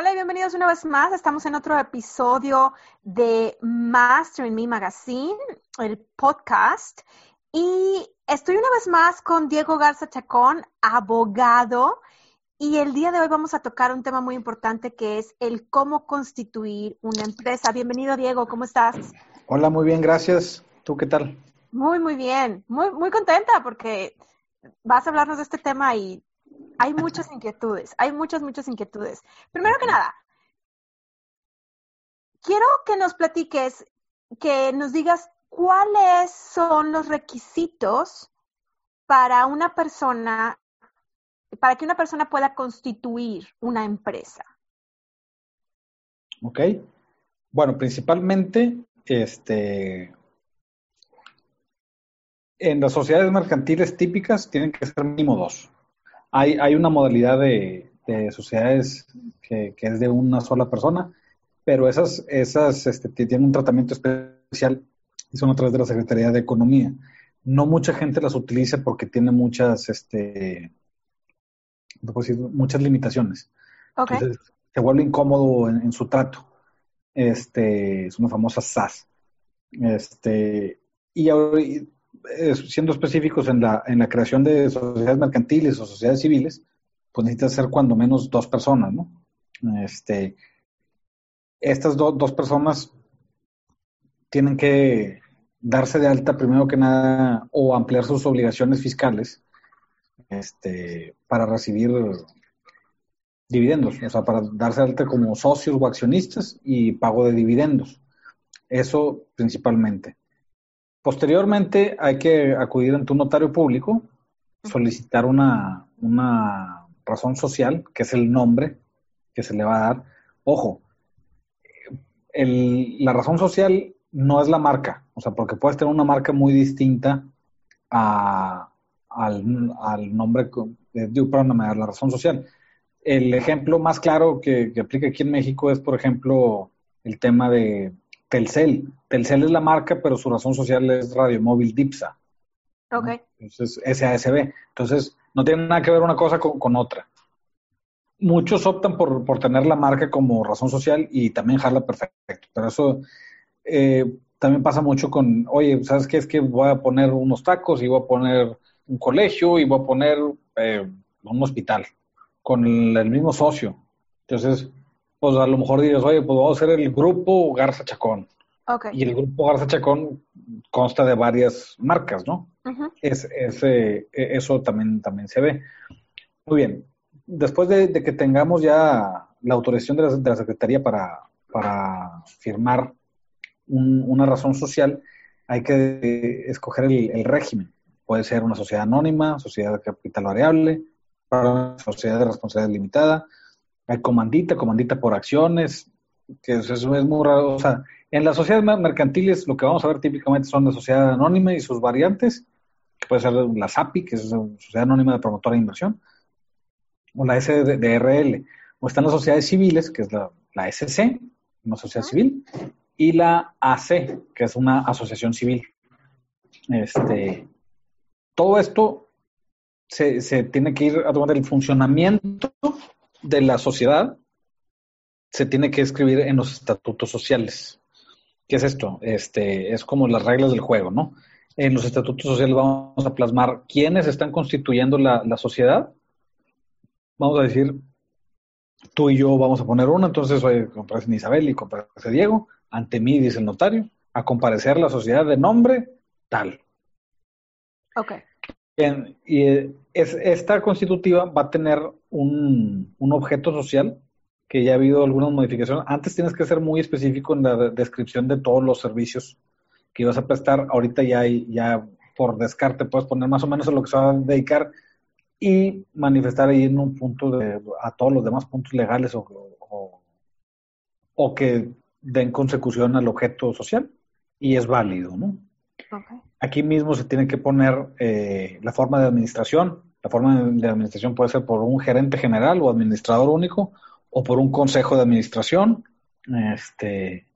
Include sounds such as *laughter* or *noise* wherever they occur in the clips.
Hola y bienvenidos una vez más. Estamos en otro episodio de Mastering Me Magazine, el podcast. Y estoy una vez más con Diego Garza Chacón, abogado. Y el día de hoy vamos a tocar un tema muy importante que es el cómo constituir una empresa. Bienvenido, Diego, ¿cómo estás? Hola, muy bien, gracias. ¿Tú qué tal? Muy, muy bien. Muy, muy contenta porque vas a hablarnos de este tema y hay muchas inquietudes, hay muchas, muchas inquietudes. Primero que nada, quiero que nos platiques, que nos digas cuáles son los requisitos para una persona, para que una persona pueda constituir una empresa. Ok. Bueno, principalmente, este, en las sociedades mercantiles típicas tienen que ser mínimo dos hay, hay una modalidad de, sociedades que, es de una sola persona, pero esas, esas este, tienen un tratamiento especial y son a través de la Secretaría de Economía. No mucha gente las utiliza porque tiene muchas, este, muchas limitaciones. Entonces, se vuelve incómodo en, su trato. Este, es una famosa SAS. Este, y, siendo específicos en la, en la creación de sociedades mercantiles o sociedades civiles, pues necesita ser cuando menos dos personas, ¿no? Este, estas dos personas tienen que darse de alta primero que nada o ampliar sus obligaciones fiscales este, para recibir dividendos, o sea, para darse de alta como socios o accionistas y pago de dividendos. Eso principalmente. Posteriormente hay que acudir ante un notario público, solicitar una, una razón social, que es el nombre que se le va a dar. Ojo, el, la razón social no es la marca, o sea, porque puedes tener una marca muy distinta a, al, al, nombre, eh, perdón, la razón social. El ejemplo más claro que, que, aplica aquí en México es, por ejemplo, el tema de Telcel. Telcel es la marca, pero su razón social es Radio Móvil Dipsa. Ok. Entonces, SASB. Entonces, no tiene nada que ver una cosa con, otra. Muchos optan por, por, tener la marca como razón social y también jala perfecto. Pero eso eh, también pasa mucho con, oye, ¿sabes qué? Es que voy a poner unos tacos y voy a poner un colegio y voy a poner eh, un hospital con el mismo socio. Entonces, pues a lo mejor dices, oye, pues vamos a hacer el grupo Garza Chacón. Y el grupo Garza Chacón consta de varias marcas, ¿no? es, e, eso también, también se ve. Muy bien. Después de, que tengamos ya la autorización de la, Secretaría para, para firmar una razón social, hay que escoger el, el, régimen. Puede ser una sociedad anónima, sociedad de capital variable, sociedad de responsabilidad limitada, hay comandita, comandita por acciones, que eso es muy raro. O sea, en las sociedades mercantiles lo que vamos a ver típicamente son la sociedad anónima y sus variantes, que puede ser la SAPI, que es la Sociedad Anónima de Promotora de Inversión, o la SDRL, o están las sociedades civiles, que es la, la SC, una sociedad civil, y la AC, que es una asociación civil. Este, todo esto se, se tiene que ir a tomar el funcionamiento de la sociedad se tiene que escribir en los estatutos sociales. ¿Qué es esto? Este, es como las reglas del juego, ¿no? En los estatutos sociales vamos a plasmar quiénes están constituyendo la, sociedad. Vamos a decir, tú y yo vamos a poner uno, entonces oye, comparece Isabel y comparece Diego, ante mí, dice el notario, a comparecer la sociedad de nombre tal. Ok. y eh, es, esta constitutiva va a tener un, objeto social que ya ha habido algunas modificaciones. Antes tienes que ser muy específico en la descripción de todos los servicios que ibas a prestar. Ahorita ya, ya por descarte puedes poner más o menos a lo que se va a dedicar y manifestar ahí en un punto de, a todos los demás puntos legales o, o que den consecución al objeto social y es válido, ¿no? Aquí mismo se tiene que poner eh, la forma de administración. La forma de administración puede ser por un gerente general o administrador único o por un consejo de administración. Este,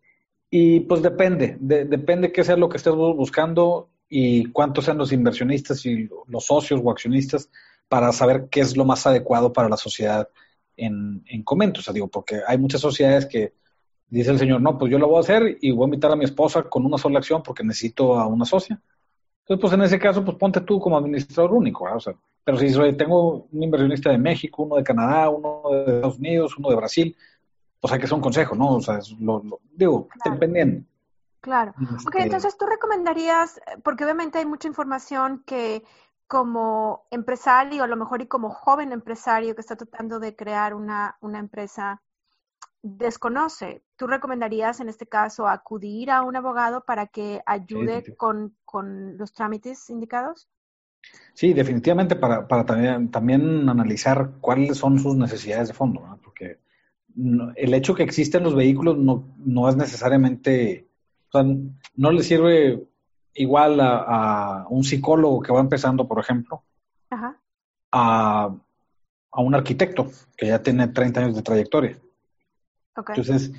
y pues depende, depende qué sea lo que estés buscando y cuántos sean los inversionistas y los socios o accionistas para saber qué es lo más adecuado para la sociedad en, en Comento. O sea, digo, porque hay muchas sociedades que dice el señor, no, pues yo lo voy a hacer y voy a invitar a mi esposa con una sola acción porque necesito a una socia. Entonces, pues en ese caso, pues ponte tú como administrador único. O sea, pero si tengo un inversionista de México, uno de Canadá, uno de Estados Unidos, uno de Brasil, pues hay que hacer un consejo, ¿no? O sea, lo, digo, dependiendo. Claro. Ok, este entonces tú recomendarías, porque obviamente hay mucha información que como empresario, a lo mejor y como joven empresario que está tratando de crear una, una empresa, desconoce, ¿tú recomendarías en este caso acudir a un abogado para que ayude Con, los trámites indicados? Sí, definitivamente para, para también, también, analizar cuáles son sus necesidades de fondo, porque el hecho que existen los vehículos no, no es necesariamente, o sea, no le sirve igual a, un psicólogo que va empezando, por ejemplo, A, a un arquitecto que ya tiene 30 años de trayectoria. Entonces,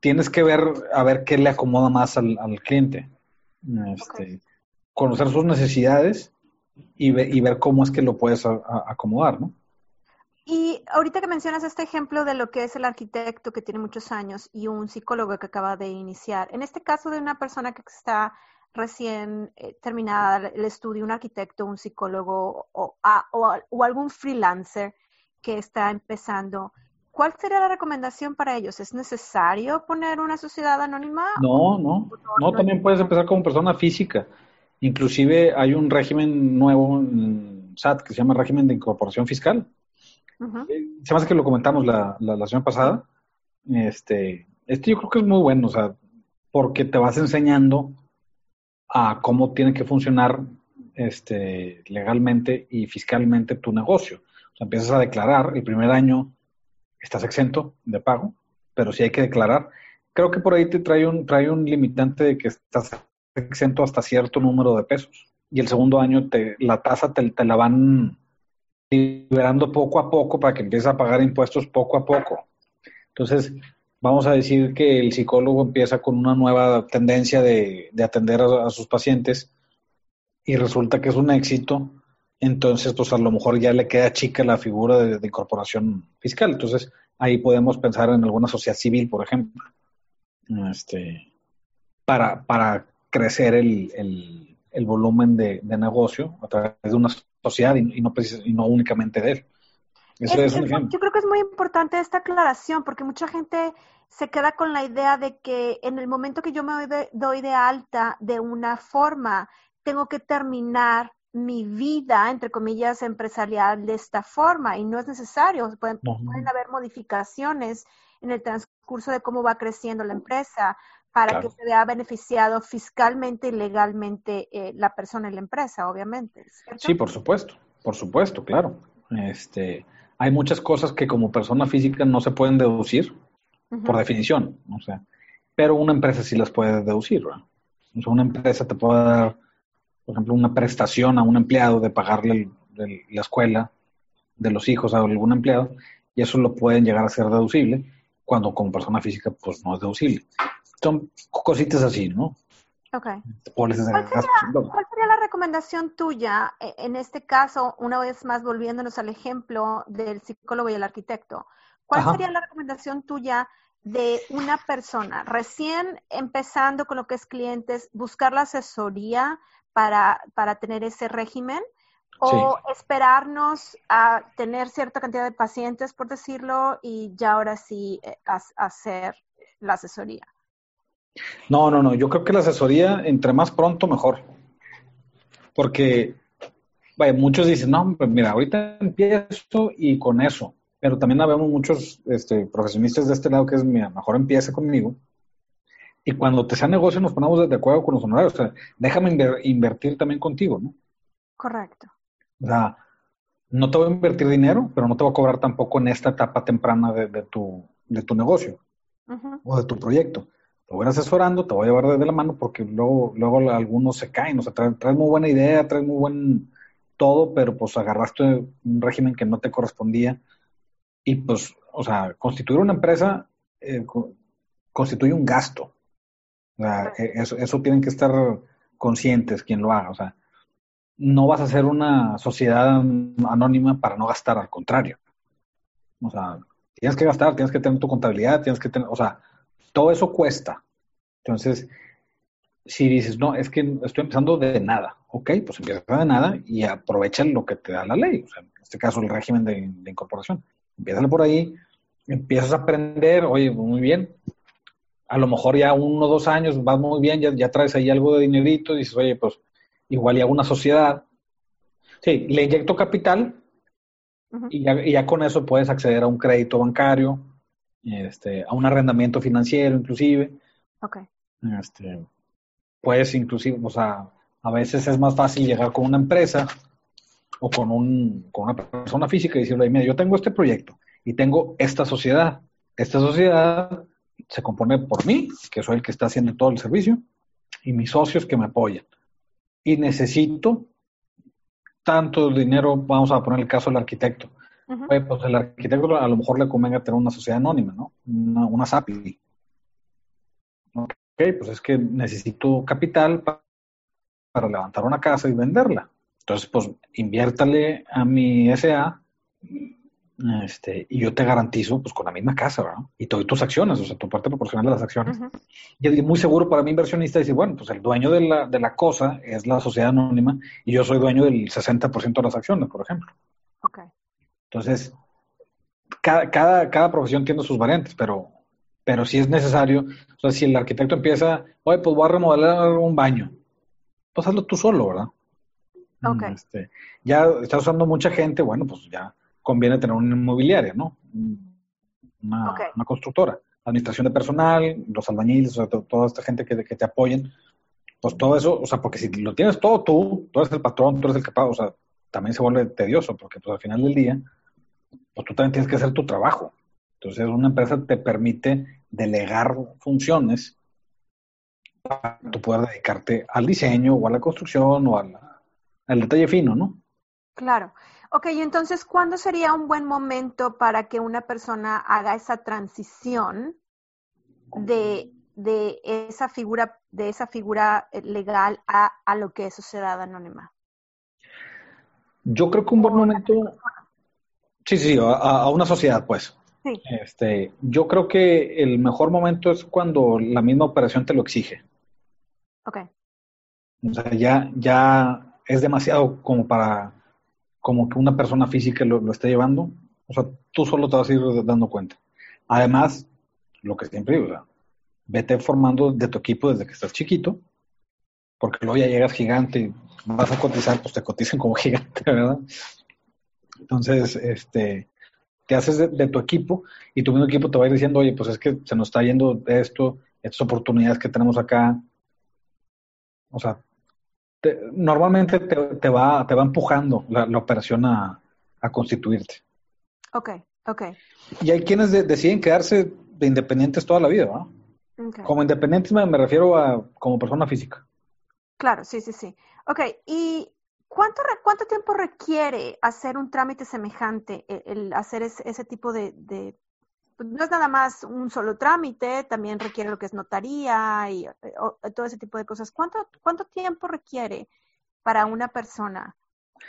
tienes que ver a ver qué le acomoda más al, cliente. Este, Conocer sus necesidades y, y, ver cómo es que lo puedes acomodar, ¿no? Y ahorita que mencionas este ejemplo de lo que es el arquitecto que tiene muchos años y un psicólogo que acaba de iniciar, en este caso de una persona que está recién eh, terminada el estudio, un arquitecto, un psicólogo o, o algún freelancer que está empezando, ¿Cuál sería la recomendación para ellos? ¿Es necesario poner una sociedad anónima? No, no, no, también puedes empezar como persona física. Inclusive hay un régimen nuevo en SAT que se llama régimen de incorporación fiscal. Eh, se me hace que lo comentamos la, la, semana pasada. Este, este yo creo que es muy bueno, o sea, porque te vas enseñando a cómo tiene que funcionar este, legalmente y fiscalmente tu negocio. O sea, empiezas a declarar el primer año estás exento de pago, pero sí hay que declarar. Creo que por ahí te trae un, trae un limitante de que estás exento hasta cierto número de pesos. Y el segundo año te, la tasa te, la van liberando poco a poco para que empieces a pagar impuestos poco a poco. Entonces, vamos a decir que el psicólogo empieza con una nueva tendencia de, de atender a, sus pacientes y resulta que es un éxito entonces pues a lo mejor ya le queda chica la figura de, incorporación fiscal. Entonces ahí podemos pensar en alguna sociedad civil, por ejemplo, este, para, para crecer el, el, volumen de, negocio a través de una sociedad y, no, y no únicamente de él. Es, un. Yo creo que es muy importante esta aclaración porque mucha gente se queda con la idea de que en el momento que yo me doy de alta de una forma, tengo que terminar mi vida, entre comillas, empresarial de esta forma y no es necesario. Pueden, haber modificaciones en el transcurso de cómo va creciendo la empresa para que se vea beneficiado fiscalmente y legalmente eh, la persona y la empresa, obviamente. Sí, por supuesto, por supuesto, claro. Este, hay muchas cosas que como persona física no se pueden deducir por definición, o sea, pero una empresa sí las puede deducir. una empresa te puede dar por ejemplo, una prestación a un empleado de pagarle la escuela de los hijos a algún empleado, y eso lo pueden llegar a ser deducible, cuando como persona física pues no es deducible. Son cositas así, ¿no? Ok. ¿Cuál sería, la recomendación tuya e, en este caso, una vez más volviéndonos al ejemplo del psicólogo y el arquitecto? ¿Cuál sería la recomendación tuya de una persona recién empezando con lo que es clientes, buscar la asesoría para, para tener ese régimen o esperarnos a tener cierta cantidad de pacientes, por decirlo, y ya ahora sí eh, hacer la asesoría? No, no, no. Yo creo que la asesoría, entre más pronto, mejor. Porque, vaya, muchos dicen, no, pues mira, ahorita empiezo y con eso. Pero también habemos muchos este, profesionistas de este lado que es, mira, mejor empieza conmigo y cuando te sea negocio nos ponemos de acuerdo con los honorarios. O sea, déjame invertir también contigo, ¿no? Correcto. O sea, no te voy a invertir dinero, pero no te voy a cobrar tampoco en esta etapa temprana de, tu, de tu negocio. o de tu proyecto. Te voy a ir asesorando, te voy a llevar de la mano porque luego, luego algunos se caen, o sea, traes, muy buena idea, traes muy buen todo, pero pues agarraste un régimen que no te correspondía y pues, o sea, constituir una empresa eh, constituye un gasto. O sea, e, eso, eso tienen que estar conscientes quien lo haga. O sea, no vas a ser una sociedad anónima para no gastar, al contrario. O sea, tienes que gastar, tienes que tener tu contabilidad, tienes que tener, o sea, todo eso cuesta. Entonces, si dices, no, es que estoy empezando de nada, ok, pues empieza de nada y aprovecha lo que te da la ley, o sea, en este caso el régimen de, incorporación. Empieza por ahí, empiezas a aprender, oye, muy bien, a lo mejor ya uno o dos años va muy bien, ya, ya traes ahí algo de dinerito, y dices, oye, pues igual y a una sociedad. Sí, le inyecto capital y, ya, con eso puedes acceder a un crédito bancario, este, a un arrendamiento financiero inclusive. Ok. Este, puedes inclusive, o sea, a veces es más fácil llegar con una empresa o con, un, con una persona física y decirle, mira, yo tengo este proyecto y tengo esta sociedad. Esta sociedad se compone por mí, que soy el que está haciendo todo el servicio, y mis socios que me apoyan y necesito tanto dinero, vamos a poner el caso del arquitecto. pues el arquitecto a lo mejor le convenga tener una sociedad anónima, ¿no? Una, una SAPI. Ok, pues es que necesito capital para, para levantar una casa y venderla. Entonces, pues inviértale a mi SA este, y yo te garantizo, pues con la misma casa, ¿verdad? Y te doy tus acciones, o sea, tu parte proporcional de las acciones. Y es muy seguro para mi inversionista decir, bueno, pues el dueño de la, de la cosa es la sociedad anónima y yo soy dueño del 60% de las acciones, por ejemplo. Ok. Entonces, cada, cada, cada profesión tiene sus variantes, pero, pero si es necesario, o sea, si el arquitecto empieza, oye, pues voy a remodelar un baño, pues hazlo tú solo, ¿verdad? Ok. Este, ya está usando mucha gente, bueno, pues ya conviene tener una inmobiliaria, ¿no? Una, constructora. Administración de personal, los albañiles, o sea, toda esta gente que, que te apoyen. Pues todo eso, o sea, porque si lo tienes todo tú, tú eres el patrón, tú eres el que paga, o sea, también se vuelve tedioso, porque pues al final del día, pues tú también tienes que hacer tu trabajo. Entonces, una empresa te permite delegar funciones para tú puedas dedicarte al diseño o a la construcción o al detalle fino, ¿no? Claro. Ok, entonces, ¿cuándo sería un buen momento para que una persona haga esa transición de, de esa figura, de esa figura eh, legal a, a lo que es sociedad anónima? Yo creo que un buen momento. Sí, sí, a, a una sociedad, pues. Sí. Este, yo creo que el mejor momento es cuando la misma operación te lo exige. Ok. O sea, ya, ya es demasiado como para como que una persona física lo, lo esté llevando, o sea, tú solo te vas a ir dando cuenta. Además, lo que siempre digo, sea, vete formando de tu equipo desde que estás chiquito, porque luego ya llegas gigante y vas a cotizar, pues te cotizan como *laughs* gigante, ¿verdad? Entonces, este, te haces de, tu equipo y tu mismo equipo te va a ir diciendo, oye, pues es que se nos está yendo esto, estas oportunidades que tenemos acá. O sea, normalmente te, va, te va empujando la, operación a, constituirte. Ok, ok. Y hay quienes deciden quedarse de independientes toda la vida, ¿no? Como independientes me, refiero a como persona física. Claro, sí, sí, sí. Ok, ¿y cuánto, cuánto tiempo requiere hacer un trámite semejante, e, el, hacer ese, tipo de, no es nada más un solo trámite, también requiere lo que es notaría y eh, todo ese tipo de cosas. ¿Cuánto, cuánto tiempo requiere para una persona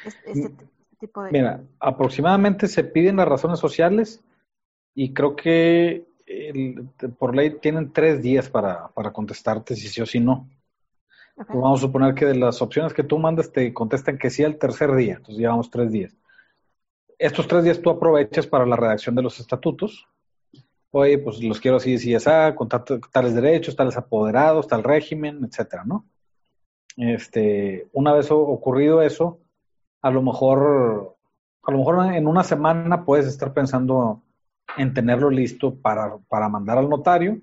este, tipo de... Mira, aproximadamente se piden las razones sociales y creo que por ley tienen tres días para, para contestarte si sí o si no. Pues vamos a suponer que de las opciones que tú mandas te contestan que sí al tercer día, entonces llevamos tres días. Estos tres días tú aprovechas para la redacción de los estatutos, oye, pues los quiero así, así, así, con tales derechos, tales apoderados, tal régimen, etcétera, ¿no? Este, una vez ocurrido eso, a lo mejor, a lo mejor en una semana puedes estar pensando en tenerlo listo para, para mandar al notario,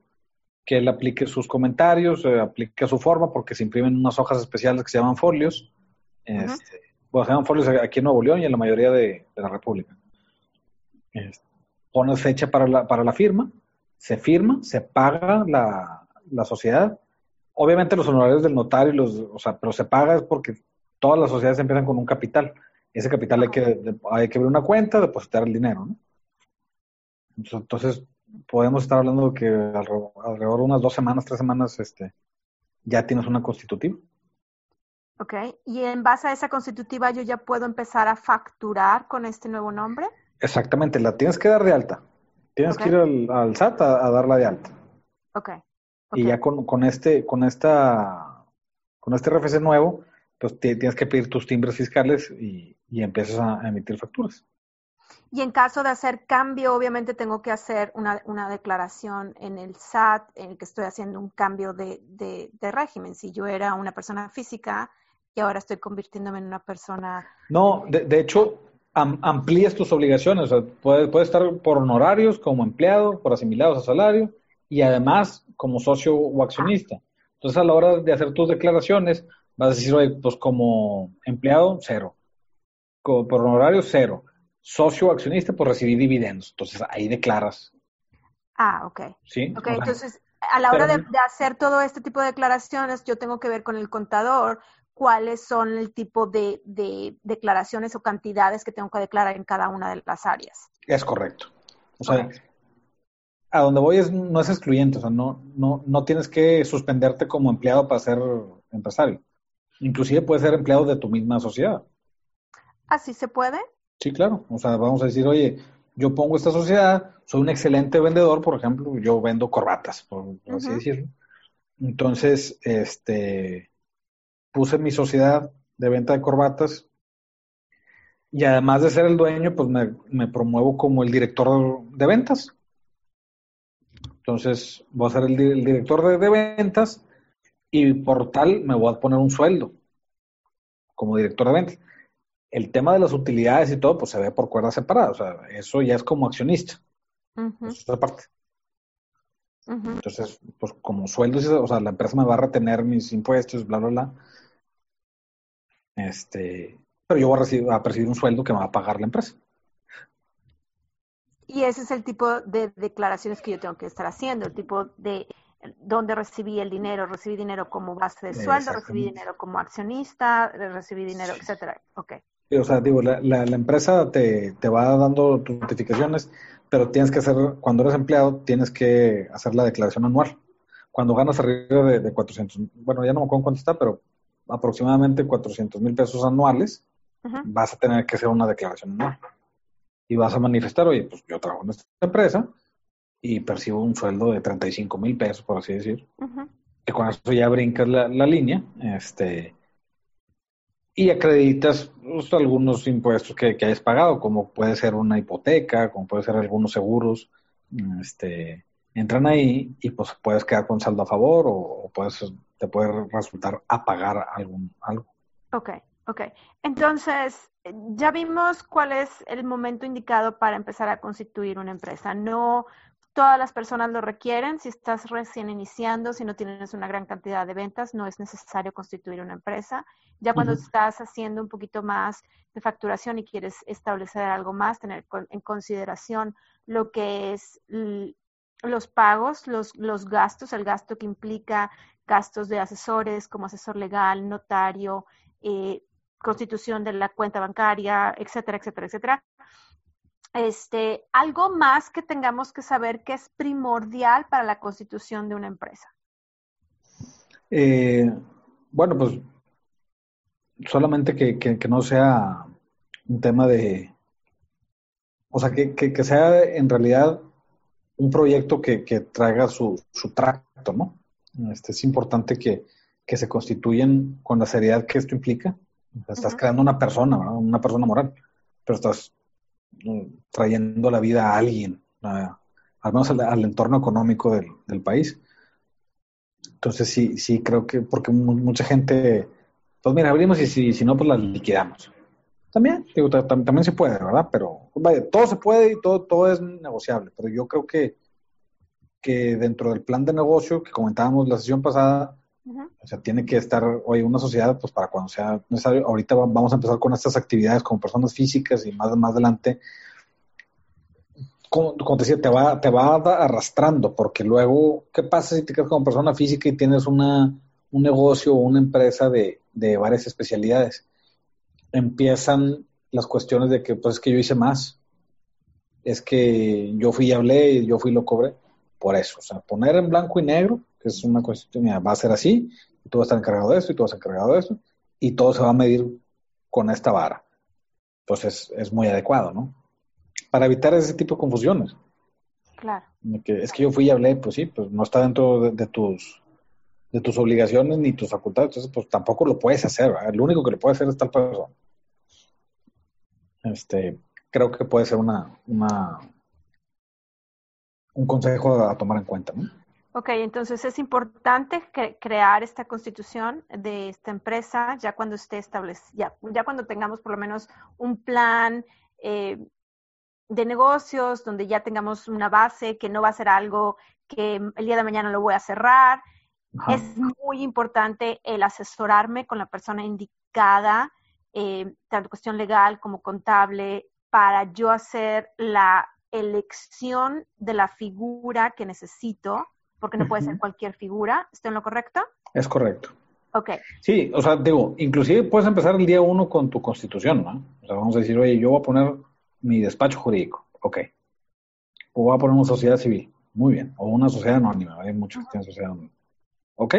que él aplique sus comentarios, eh, aplique su forma, porque se imprimen unas hojas especiales que se llaman folios. Este, bueno, se llaman folios aquí en Nuevo León y en la mayoría de, la República. Este, pones fecha para la, para la firma, se firma, se paga la, la sociedad. Obviamente los honorarios del notario, los, o sea, pero se paga es porque todas las sociedades empiezan con un capital. Ese capital hay que, hay que abrir una cuenta, depositar el dinero, ¿no? Entonces, podemos estar hablando de que alrededor, de unas dos semanas, tres semanas, este, ya tienes una constitutiva. Ok, y en base a esa constitutiva yo ya puedo empezar a facturar con este nuevo nombre. Exactamente, la tienes que dar de alta. Tienes que ir al, SAT a, darla de alta. Ok. Y ya con, con, este, con esta, con este RFC nuevo, pues tienes que pedir tus timbres fiscales y, y empiezas a emitir facturas. Y en caso de hacer cambio, obviamente tengo que hacer una, una declaración en el SAT en el que estoy haciendo un cambio de, de, régimen. Si yo era una persona física y ahora estoy convirtiéndome en una persona... No, de, de hecho, amplías tus obligaciones. O sea, puedes, puedes estar por honorarios como empleado, por asimilados a salario y además como socio o accionista. Entonces, a la hora de hacer tus declaraciones, vas a decir, oye, pues como empleado, cero. por honorario, cero socio accionista por recibir dividendos. Entonces ahí declaras. Ah, ok. Sí. Ok, entonces a la hora de, hacer todo este tipo de declaraciones, yo tengo que ver con el contador cuáles son el tipo de, declaraciones o cantidades que tengo que declarar en cada una de las áreas. Es correcto. O sea, a donde voy es, no es excluyente, o sea, no, no, no tienes que suspenderte como empleado para ser empresario. Inclusive puedes ser empleado de tu misma sociedad. ¿Así se puede? Sí, claro. O sea, vamos a decir, oye, yo pongo esta sociedad, soy un excelente vendedor, por ejemplo, yo vendo corbatas, por, así decirlo. Entonces, este, puse mi sociedad de venta de corbatas y además de ser el dueño, pues me, promuevo como el director de ventas. Entonces, voy a ser el, director de, de, ventas y por tal me voy a poner un sueldo como director de ventas. El tema de las utilidades y todo, pues se ve por cuerdas separadas. O sea, eso ya es como accionista. Eso es aparte. Entonces, pues como sueldos, o sea, la empresa me va a retener mis impuestos, bla, bla, bla. Este, pero yo voy a, recibir, a percibir un sueldo que me va a pagar la empresa. Y ese es el tipo de declaraciones que yo tengo que estar haciendo, el tipo de dónde recibí el dinero, recibí dinero como base de sueldo, recibí dinero como accionista, recibí dinero, etcétera. Okay o sea, digo, la, la, empresa te, te, va dando tus notificaciones, pero tienes que hacer, cuando eres empleado, tienes que hacer la declaración anual. Cuando ganas arriba de, de 400, bueno, ya no me acuerdo cuánto está, pero aproximadamente 400 mil pesos anuales, vas a tener que hacer una declaración anual. Y vas a manifestar, oye, pues yo trabajo en esta empresa y percibo un sueldo de 35 mil pesos, por así decir. Que con eso ya brincas la, la línea, este y acreditas pues, algunos impuestos que, hayas pagado, como puede ser una hipoteca, como puede ser algunos seguros, este, entran ahí y pues puedes quedar con saldo a favor o, puedes, te puede resultar a pagar algún, algo. Ok, ok. Entonces, ya vimos cuál es el momento indicado para empezar a constituir una empresa. No todas las personas lo requieren. Si estás recién iniciando, si no tienes una gran cantidad de ventas, no es necesario constituir una empresa. Ya cuando estás haciendo un poquito más de facturación y quieres establecer algo más, tener en consideración lo que es los pagos, los, los gastos, el gasto que implica gastos de asesores como asesor legal, notario, eh, constitución de la cuenta bancaria, etcétera, etcétera, etcétera este, algo más que tengamos que saber que es primordial para la constitución de una empresa. Eh, bueno, pues solamente que, que, no sea un tema de, o sea, que, que sea en realidad un proyecto que, traiga su, su tracto, ¿no? Este, es importante que, se constituyan con la seriedad que esto implica. estás creando una persona, una persona moral, pero estás trayendo la vida a alguien, al menos al, entorno económico del, país. Entonces sí, sí creo que, porque mucha gente, pues mira, abrimos y si, si no, pues la liquidamos. También, digo, también se puede, ¿verdad? Pero vaya, todo se puede y todo, todo es negociable, pero yo creo que, que dentro del plan de negocio que comentábamos la sesión pasada, o sea, tiene que estar hoy una sociedad, pues para cuando sea necesario. Ahorita vamos a empezar con estas actividades como personas físicas y más, más adelante como, te decía, te va, te va arrastrando, porque luego, ¿qué pasa si te quedas como persona física y tienes una, un negocio o una empresa de, de varias especialidades? Empiezan las cuestiones de que, pues es que yo hice más, es que yo fui y hablé, yo fui y lo cobré, por eso, o sea, poner en blanco y negro, que es una cuestión, va a ser así, y tú vas a estar encargado de esto, y tú vas a estar encargado de esto, y todo se va a medir con esta vara. Pues es muy adecuado, ¿no? para evitar ese tipo de confusiones. Claro. es que yo fui y hablé, pues sí, pues no está dentro de, tus de tus obligaciones ni tus facultades, entonces pues tampoco lo puedes hacer, ¿verdad? lo único que lo puede hacer es tal persona. Este, creo que puede ser una, una un consejo a tomar en cuenta, ¿no? Ok, entonces es importante crear esta constitución de esta empresa ya cuando esté establecida, ya, ya cuando tengamos por lo menos un plan eh, de negocios, donde ya tengamos una base, que no va a ser algo que el día de mañana lo voy a cerrar. Es muy importante el asesorarme con la persona indicada, eh, tanto cuestión legal como contable, para yo hacer la elección de la figura que necesito, porque no puede ser cualquier figura. ¿Estoy en lo correcto? Es correcto. Ok. Sí, o sea, digo, inclusive puedes empezar el día uno con tu constitución, ¿no? O sea, vamos a decir, oye, yo voy a poner mi despacho jurídico, ok. O voy a poner una sociedad civil, muy bien. O una sociedad anónima, hay muchos que tienen sociedad anónima. Ok.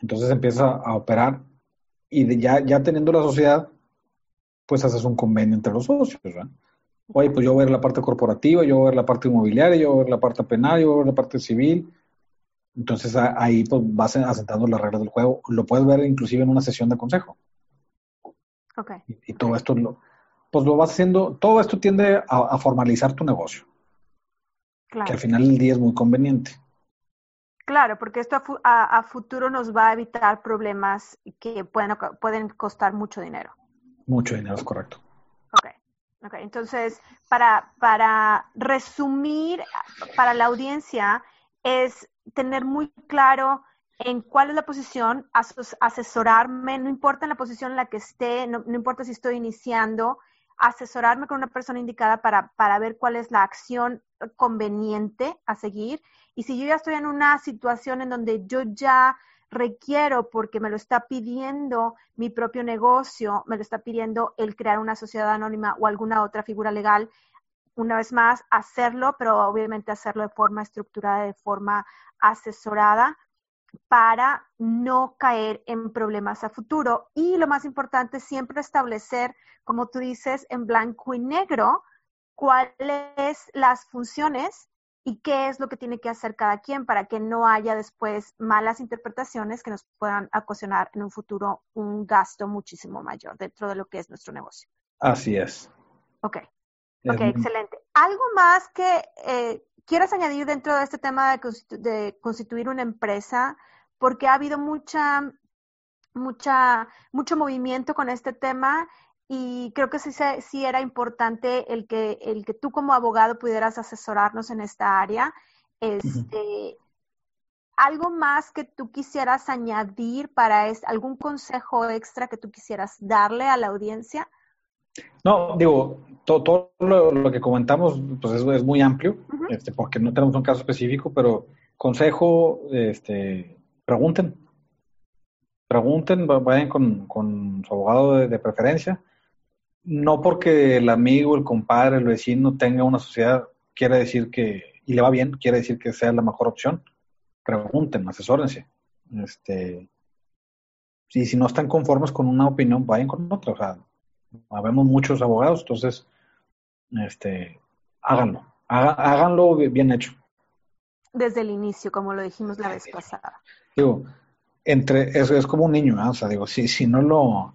Entonces empieza a operar y ya, ya teniendo la sociedad, pues haces un convenio entre los socios, ¿verdad? Oye, pues yo voy a ver la parte corporativa, yo voy a ver la parte inmobiliaria, yo voy a ver la parte penal, yo voy a ver la parte civil. Entonces ahí pues vas asentando las reglas del juego. Lo puedes ver inclusive en una sesión de consejo. Ok. Y, y todo esto lo, pues lo vas haciendo, todo esto tiende a, formalizar tu negocio. Claro. Que al final del día es muy conveniente. Claro, porque esto a, futuro nos va a evitar problemas que pueden, pueden costar mucho dinero. Mucho dinero, es correcto. Ok, ok. Entonces, para, para resumir, para la audiencia, es tener muy claro en cuál es la posición, asesorarme, no importa en la posición en la que esté, no importa si estoy iniciando, asesorarme con una persona indicada para, para ver cuál es la acción conveniente a seguir. Y si yo ya estoy en una situación en donde yo ya requiero, porque me lo está pidiendo mi propio negocio, me lo está pidiendo el crear una sociedad anónima o alguna otra figura legal, una vez más, hacerlo, pero obviamente hacerlo de forma estructurada, de forma asesorada, para no caer en problemas a futuro. Y lo más importante, siempre establecer, como tú dices, en blanco y negro, cuáles las funciones y qué es lo que tiene que hacer cada quien para que no haya después malas interpretaciones que nos puedan ocasionar en un futuro un gasto muchísimo mayor dentro de lo que es nuestro negocio. Así es. Ok. Ok, excelente. ¿Algo más que eh, quieras añadir dentro de este tema de, constituir una empresa? Porque ha habido mucha, mucha, mucho movimiento con este tema y creo que sí, sí era importante el que, el que tú como abogado pudieras asesorarnos en esta área. Este, ¿Algo más que tú quisieras añadir para es, algún consejo extra que tú quisieras darle a la audiencia? No, digo, todo, lo, que comentamos pues es, es muy amplio, este, porque no tenemos un caso específico, pero consejo, este, pregunten. Pregunten, vayan con, con su abogado de, preferencia. No porque el amigo, el compadre, el vecino tenga una sociedad, quiere decir que, y le va bien, quiere decir que sea la mejor opción. Pregunten, asesórense. Este, y si no están conformes con una opinión, vayan con otra. O sea, habemos muchos abogados, entonces, este, háganlo, háganlo bien hecho. Desde el inicio, como lo dijimos la vez pasada. Digo, entre, eso es como un niño, o sea, digo, si, si no lo,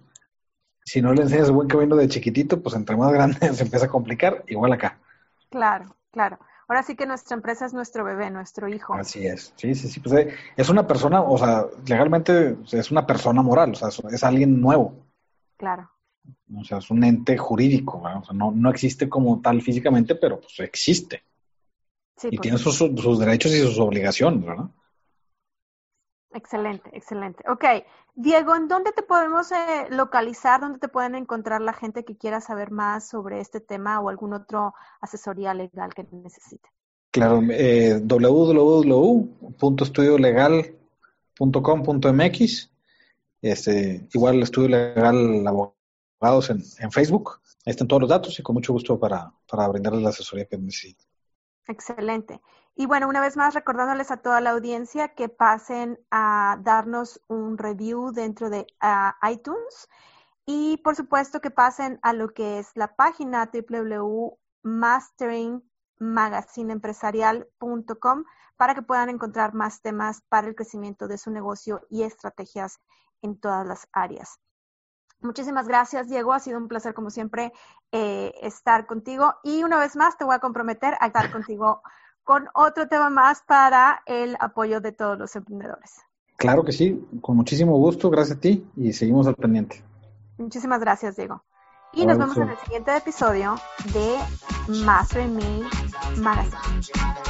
si no le enseñas el buen camino de chiquitito, pues entre más grande *laughs* se empieza a complicar, igual acá. Claro, claro. Ahora sí que nuestra empresa es nuestro bebé, nuestro hijo. Así es, sí, sí, sí. Pues eh, es una persona, o sea, legalmente es una persona moral, o sea, es alguien nuevo. Claro. O sea, es un ente jurídico, o sea, no, no existe como tal físicamente, pero pues existe. y tiene sus, sus, derechos y sus obligaciones, ¿verdad? Excelente, excelente. Ok, Diego, ¿en dónde te podemos eh, localizar? ¿Dónde te pueden encontrar la gente que quiera saber más sobre este tema o algún otro asesoría legal que necesite? Claro, eh, www.estudiolegal.com.mx. Este, igual Estudio Legal Abogados en, en, Facebook. Ahí están todos los datos y con mucho gusto para, para brindarles la asesoría que necesiten. Excelente. Y bueno, una vez más recordándoles a toda la audiencia que pasen a darnos un review dentro de iTunes y por supuesto que pasen a lo que es la página www.masteringmagazineempresarial.com para que puedan encontrar más temas para el crecimiento de su negocio y estrategias en todas las áreas. Muchísimas gracias, Diego. Ha sido un placer, como siempre, eh, estar contigo. Y una vez más, te voy a comprometer a estar *laughs* contigo con otro tema más para el apoyo de todos los emprendedores. Claro que sí, con muchísimo gusto. Gracias a ti y seguimos al pendiente. Muchísimas gracias, Diego. Y nos vemos en el siguiente episodio de Master Me Magazine.